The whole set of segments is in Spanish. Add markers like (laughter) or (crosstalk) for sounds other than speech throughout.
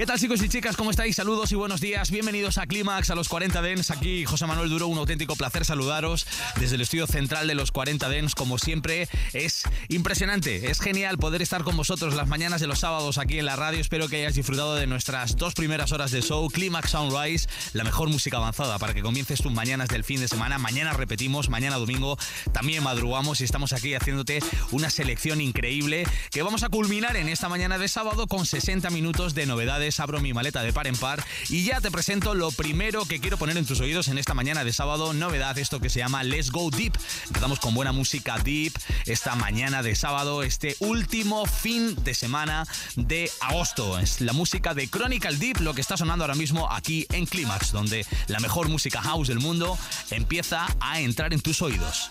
¿Qué tal chicos y chicas? ¿Cómo estáis? Saludos y buenos días. Bienvenidos a Clímax, a los 40 Dens. Aquí José Manuel Duro, un auténtico placer saludaros desde el estudio central de los 40 Dens. Como siempre, es impresionante, es genial poder estar con vosotros las mañanas de los sábados aquí en la radio. Espero que hayáis disfrutado de nuestras dos primeras horas de show, Clímax Sunrise, la mejor música avanzada para que comiences tus mañanas del fin de semana. Mañana repetimos, mañana domingo también madrugamos y estamos aquí haciéndote una selección increíble que vamos a culminar en esta mañana de sábado con 60 minutos de novedades. Abro mi maleta de par en par y ya te presento lo primero que quiero poner en tus oídos en esta mañana de sábado. Novedad, esto que se llama Let's Go Deep. Empezamos con buena música deep esta mañana de sábado, este último fin de semana de agosto. Es la música de Chronicle Deep, lo que está sonando ahora mismo aquí en Climax, donde la mejor música house del mundo empieza a entrar en tus oídos.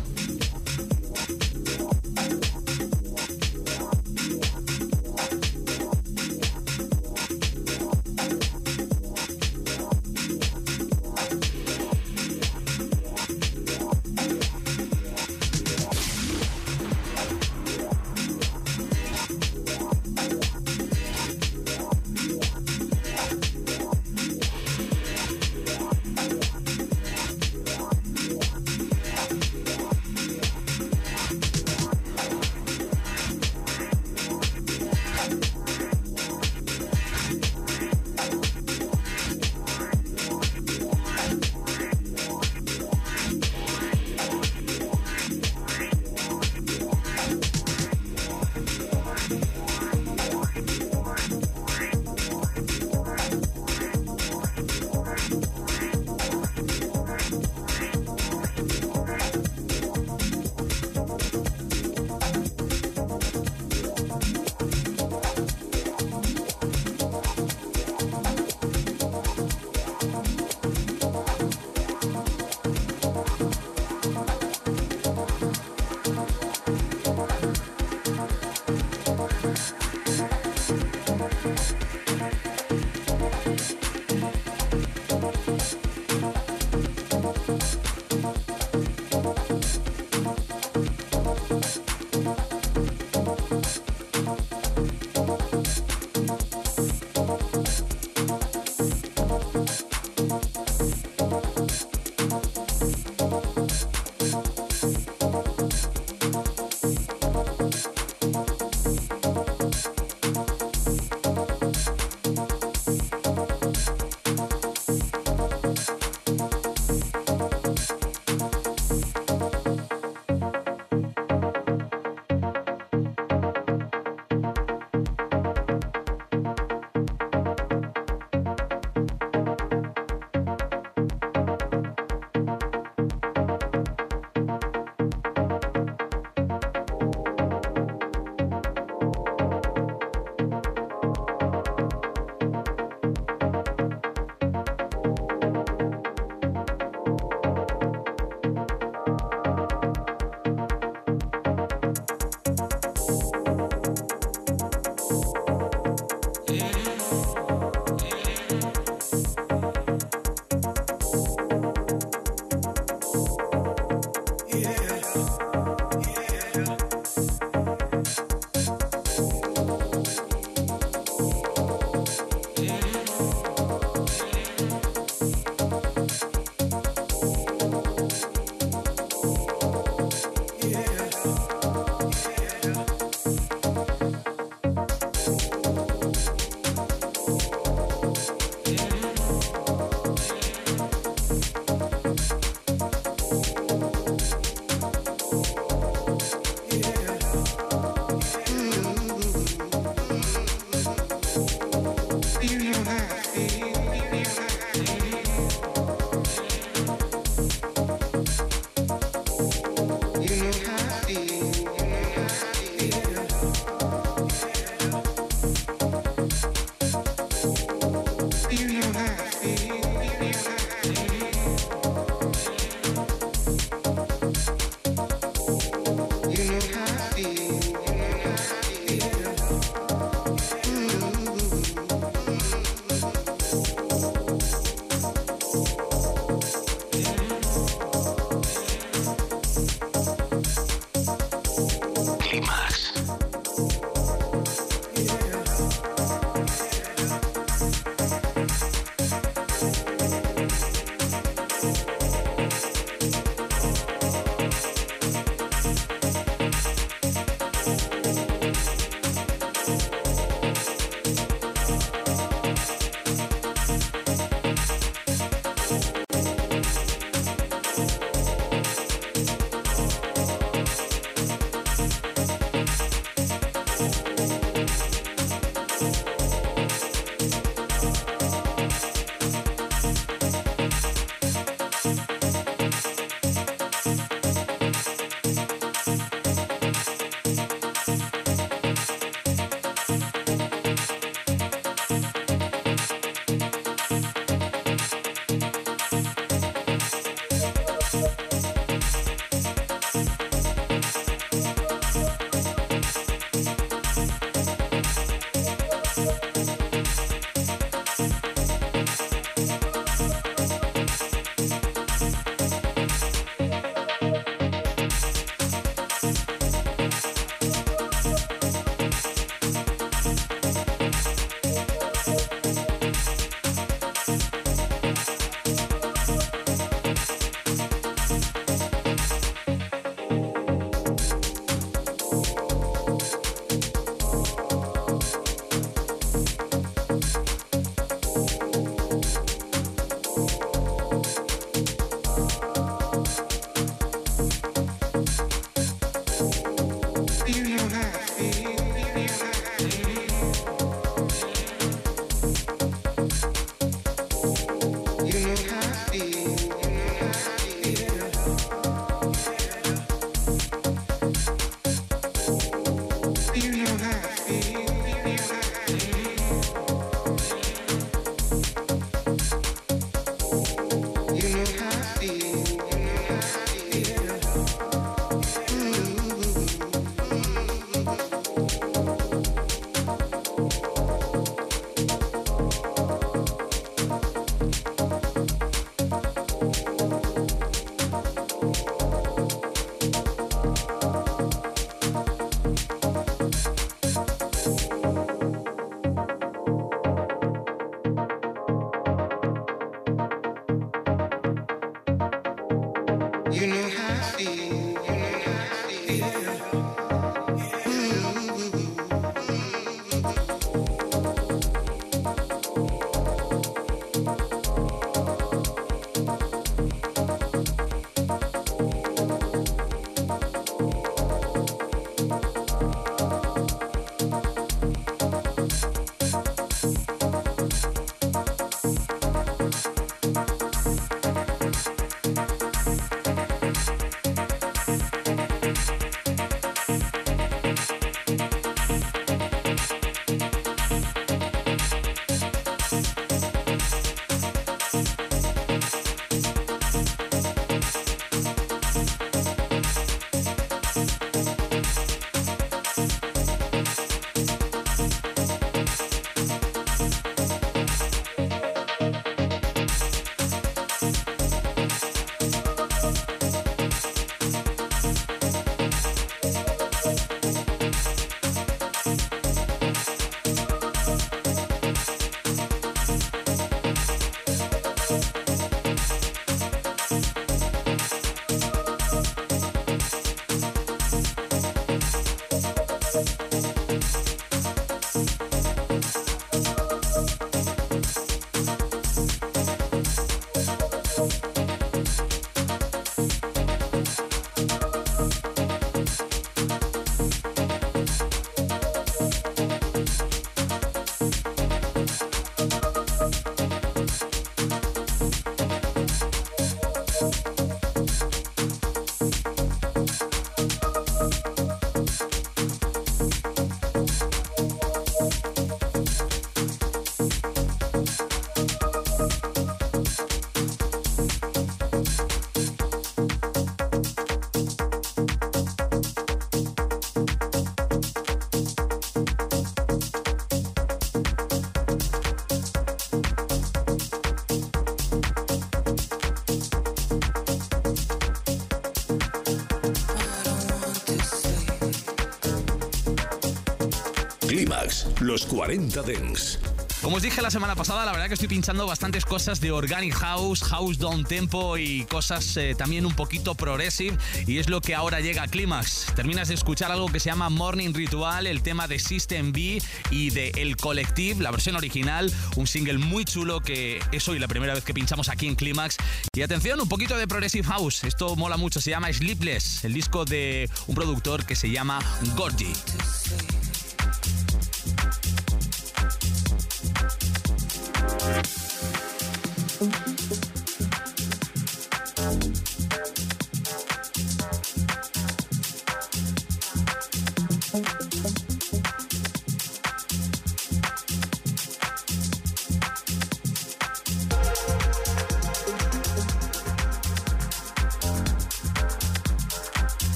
Los 40 Dents. Como os dije la semana pasada, la verdad que estoy pinchando bastantes cosas de Organic House, House Down Tempo y cosas eh, también un poquito progressive. Y es lo que ahora llega a Clímax. Terminas de escuchar algo que se llama Morning Ritual, el tema de System B y de El Collective, la versión original, un single muy chulo que es hoy la primera vez que pinchamos aquí en Clímax. Y atención, un poquito de Progressive House. Esto mola mucho, se llama Sleepless, el disco de un productor que se llama Gordy.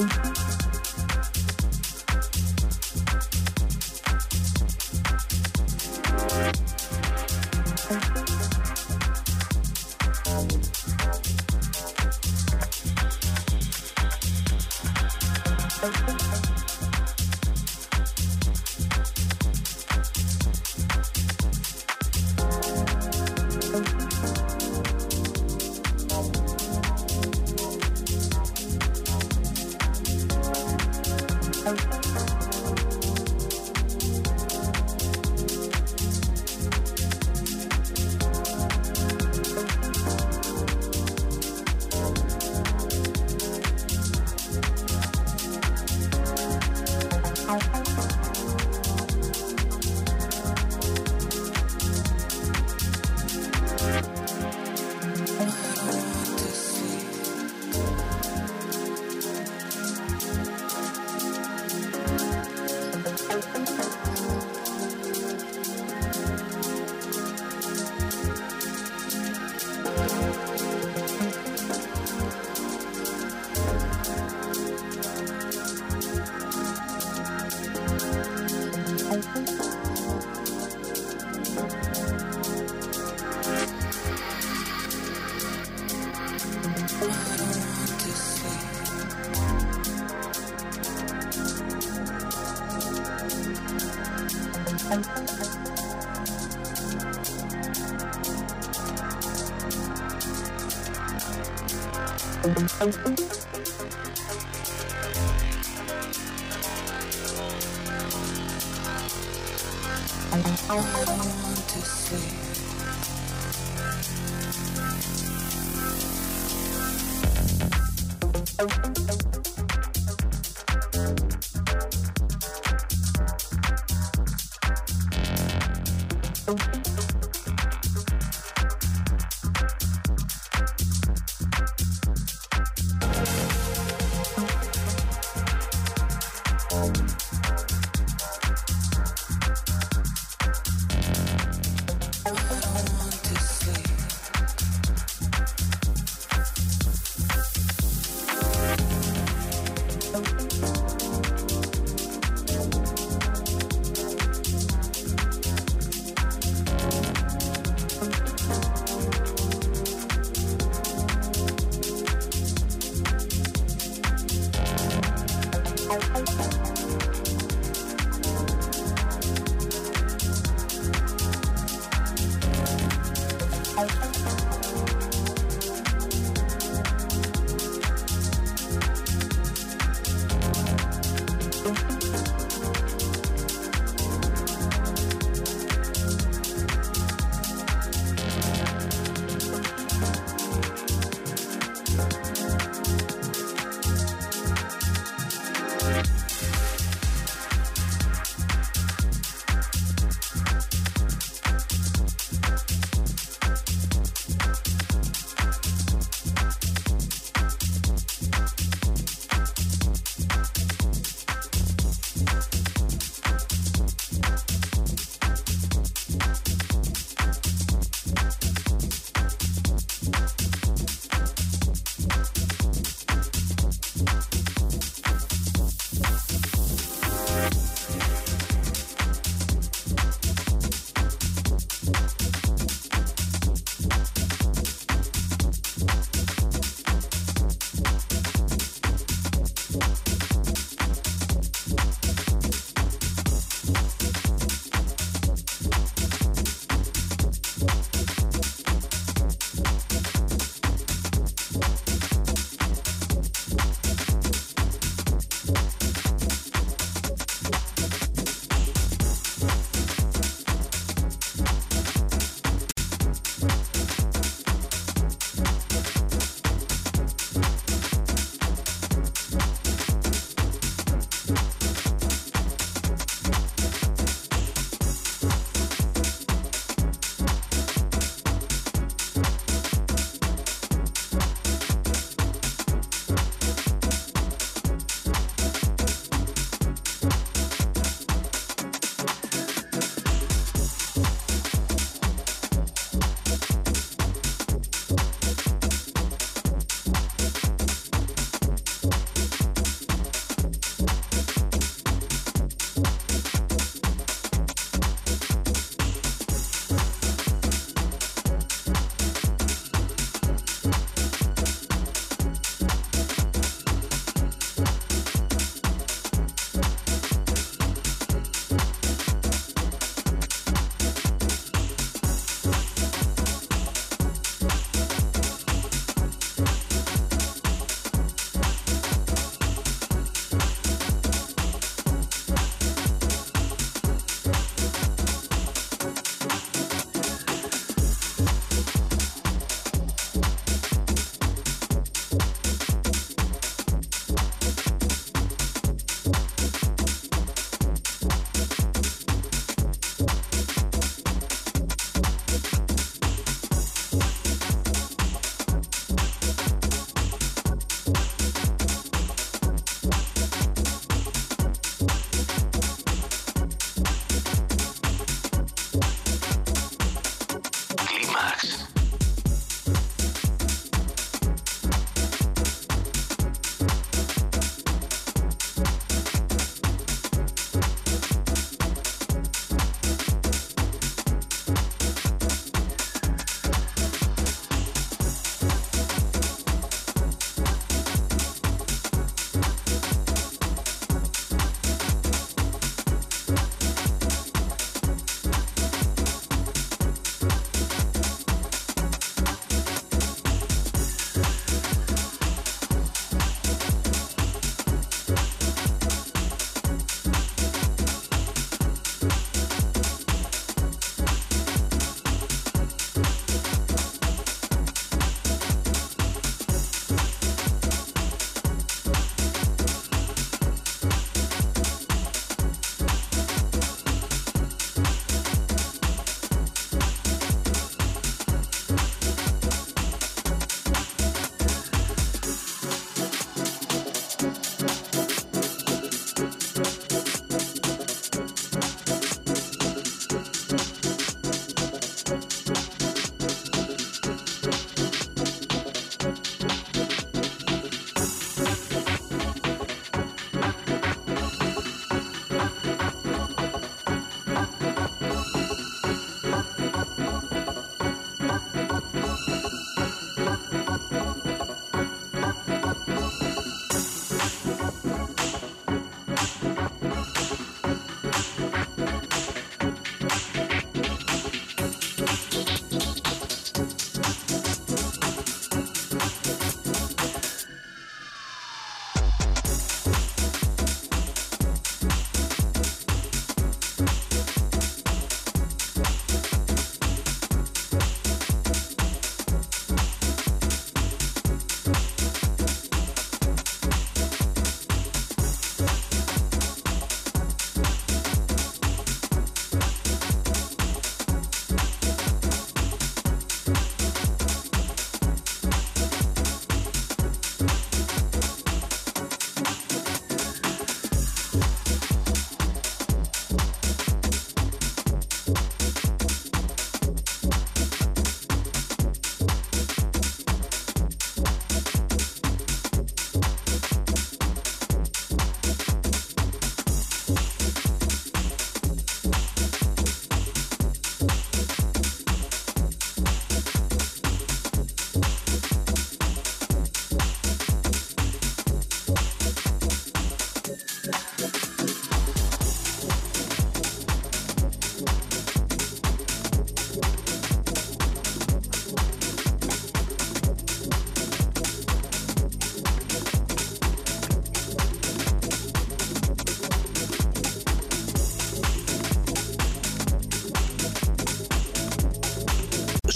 Beautiful. I want to sleep.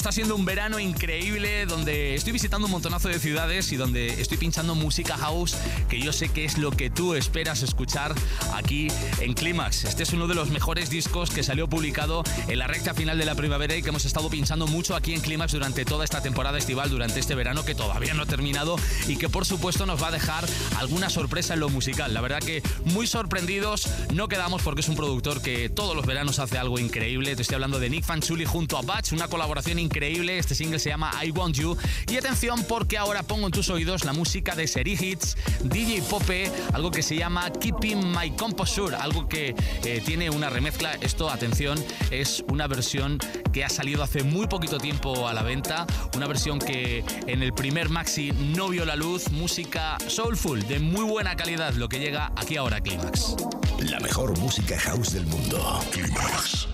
Está siendo un verano increíble donde estoy visitando un montonazo de ciudades y donde estoy pinchando música house que yo sé que es lo que tú esperas escuchar aquí en Clímax. Este es uno de los mejores discos que salió publicado en la recta final de la primavera y que hemos estado pinchando mucho aquí en Clímax durante toda esta temporada estival, durante este verano que todavía no ha terminado y que por supuesto nos va a dejar alguna sorpresa en lo musical. La verdad que muy sorprendidos no quedamos porque es un productor que todos los veranos hace algo increíble. Te estoy hablando de Nick Fanchuli junto a Batch, una colaboración increíble. Este single se llama I Want You. Y atención porque ahora pongo en tus oídos la música de Seri Hits, DJ Pope, algo que se llama Keeping My Composure, algo que eh, tiene una remezcla. Esto, atención, es una versión que ha salido hace muy poquito tiempo a la venta. Una versión que en el primer maxi no vio la luz. Música soulful, de muy buena calidad, lo que llega aquí ahora Climax. La mejor música house del mundo. Climax.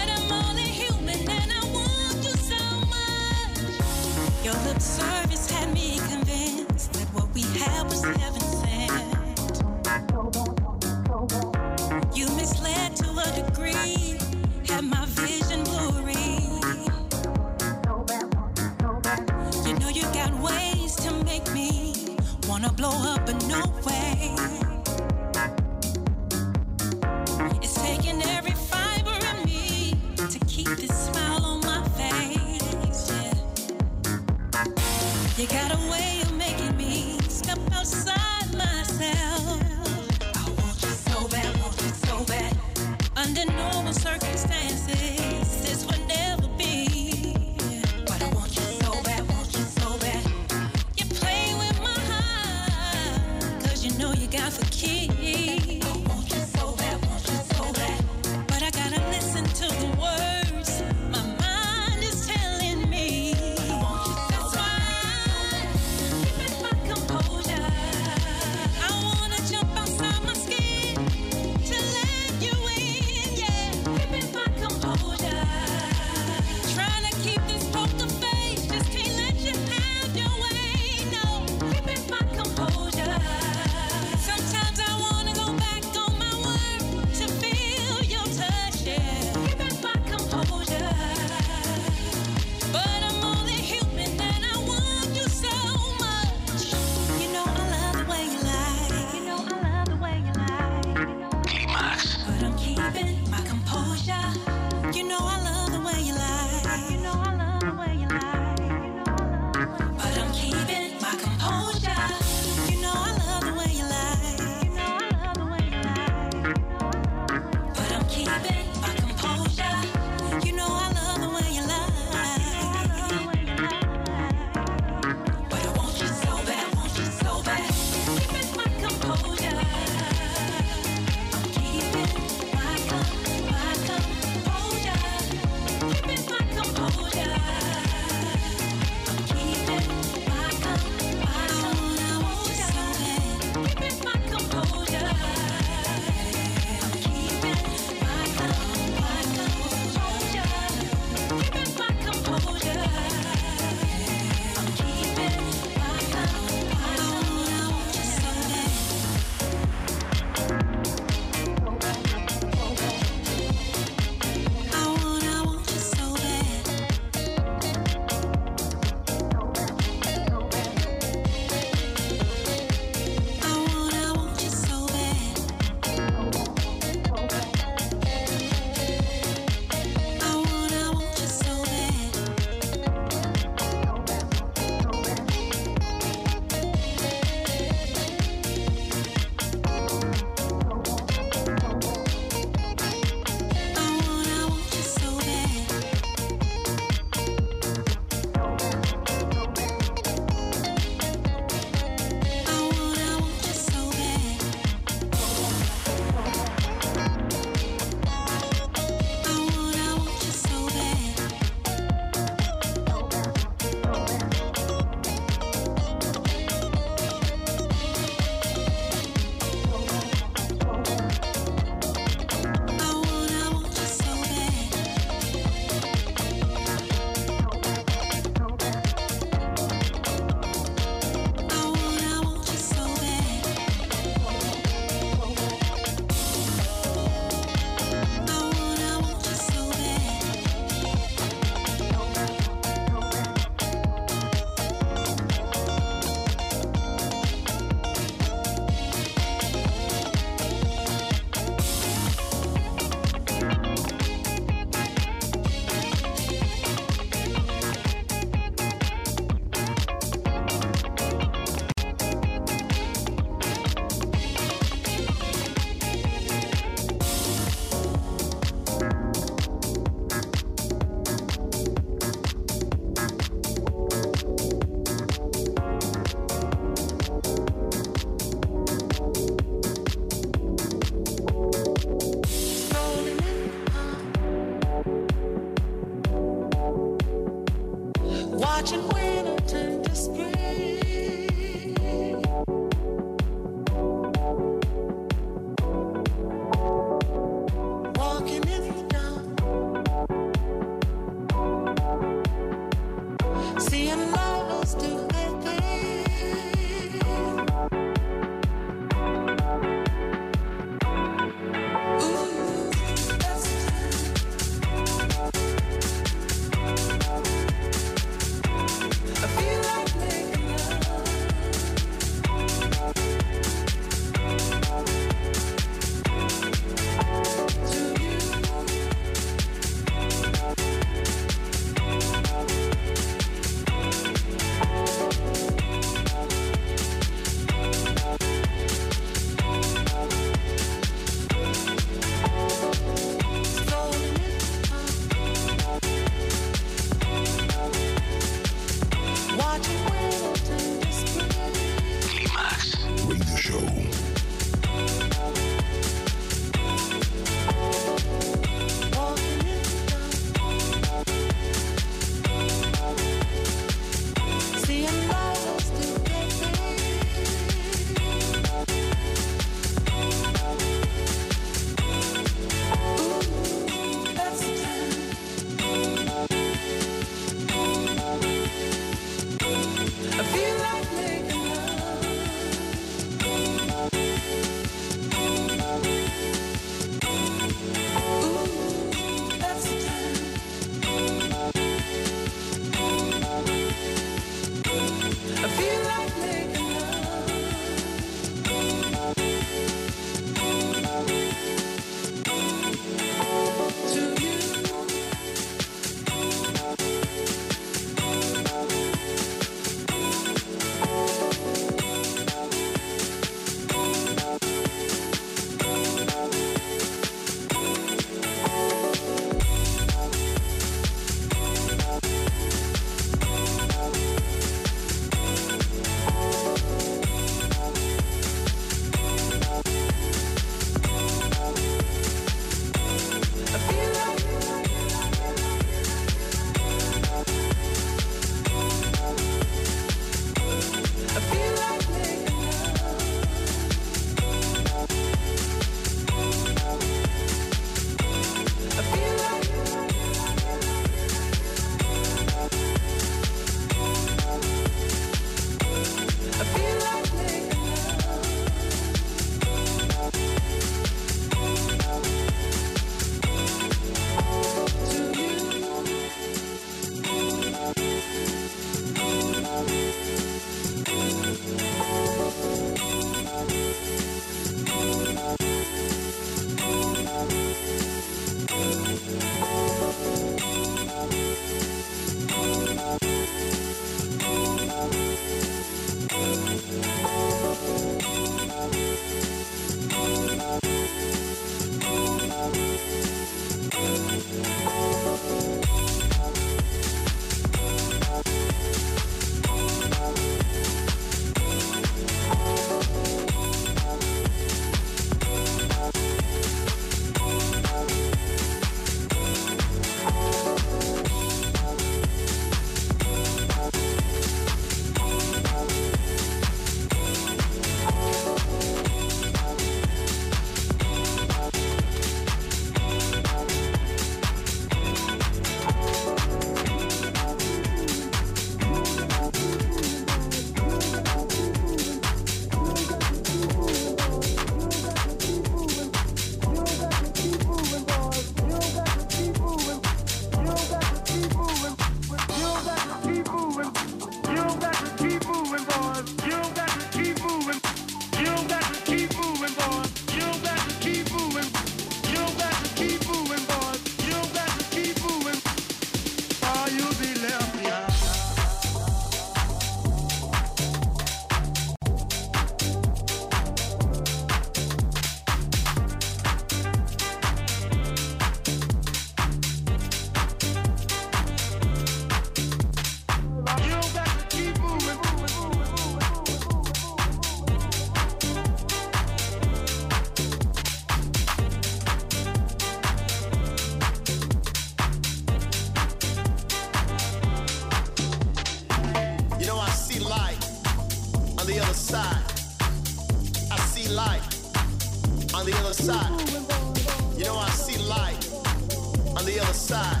The other side.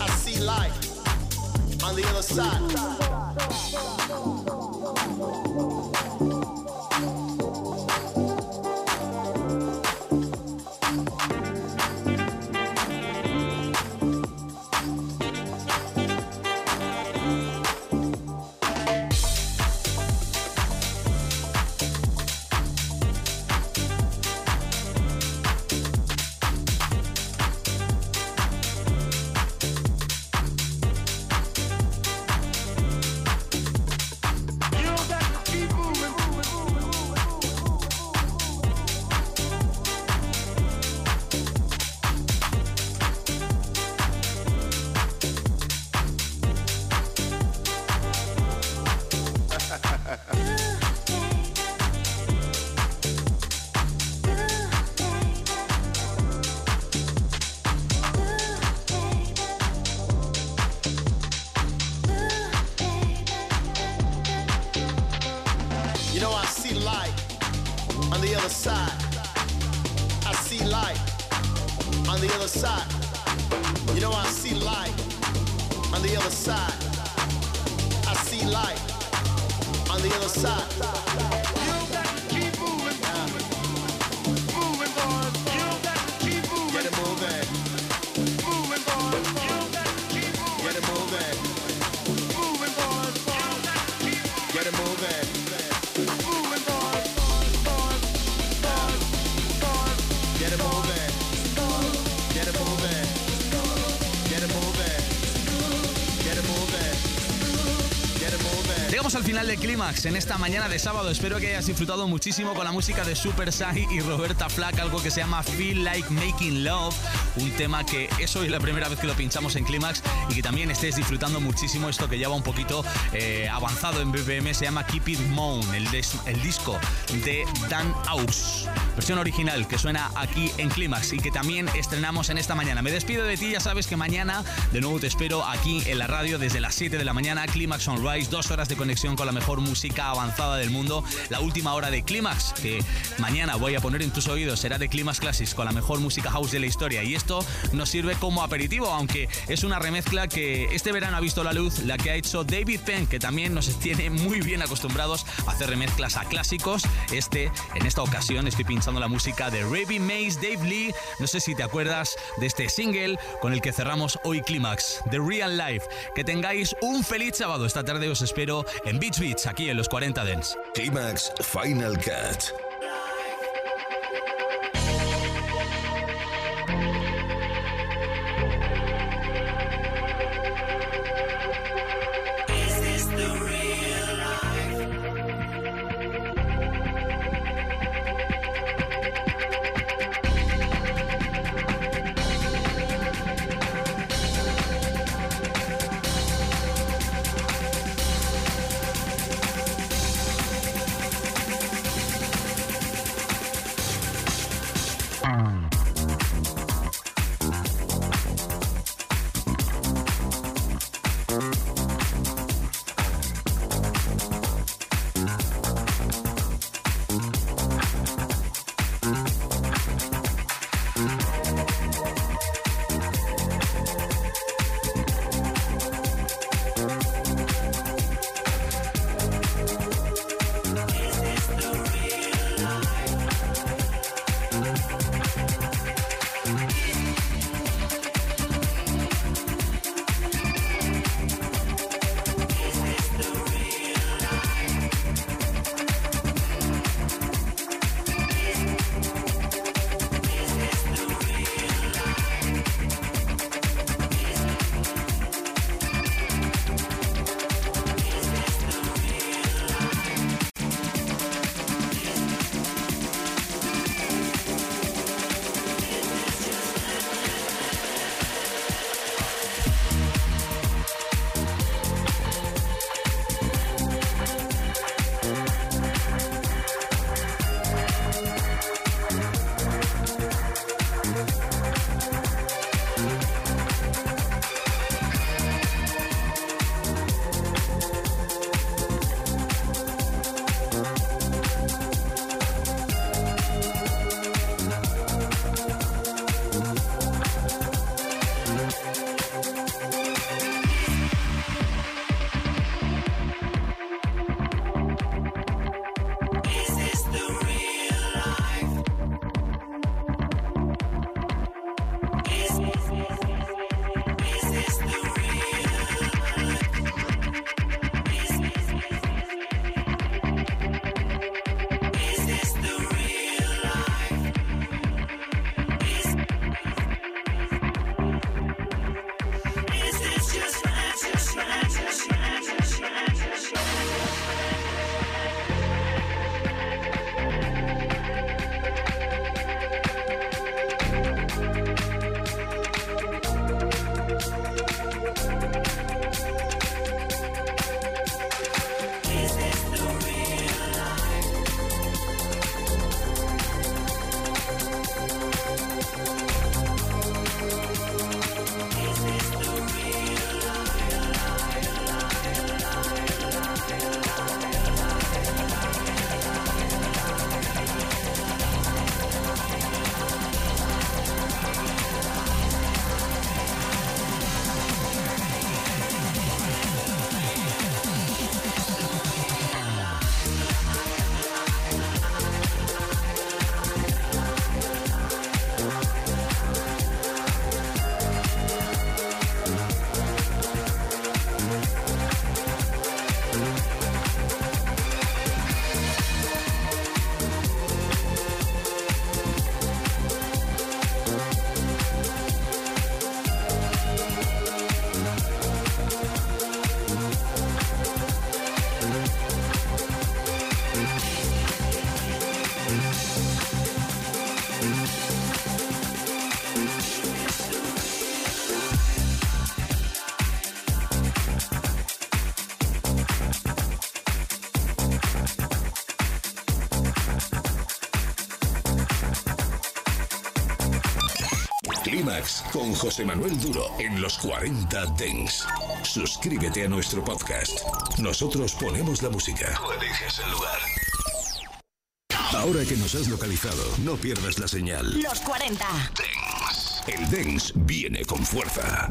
I see light on the other side. En esta mañana de sábado. Espero que hayas disfrutado muchísimo con la música de Super Sai y Roberta Flack, algo que se llama Feel Like Making Love, un tema que es hoy la primera vez que lo pinchamos en Clímax y que también estés disfrutando muchísimo esto que lleva un poquito eh, avanzado en BBM, se llama Keep It Moan, el, el disco de Dan Aus versión original que suena aquí en Clímax y que también estrenamos en esta mañana. Me despido de ti, ya sabes que mañana de nuevo te espero aquí en la radio desde las 7 de la mañana, Clímax Sunrise, dos horas de conexión con la mejor música avanzada del mundo, la última hora de Clímax que mañana voy a poner en tus oídos será de Clímax Classics con la mejor música house de la historia y esto nos sirve como aperitivo, aunque es una remezcla que este verano ha visto la luz, la que ha hecho David Penn, que también nos (laughs) tiene muy bien acostumbrados a hacer remezclas a clásicos. Este, en esta ocasión, estoy pinchando la música de Ravi Mays, Dave Lee. No sé si te acuerdas de este single con el que cerramos hoy Clímax, The Real Life. Que tengáis un feliz sábado. Esta tarde os espero en Beach Beach, aquí en los 40 Dents. Clímax Final Cut. Con José Manuel Duro en los 40 Dens. Suscríbete a nuestro podcast. Nosotros ponemos la música. Tú eliges el lugar. Ahora que nos has localizado, no pierdas la señal. Los 40. Dens. El Dens viene con fuerza.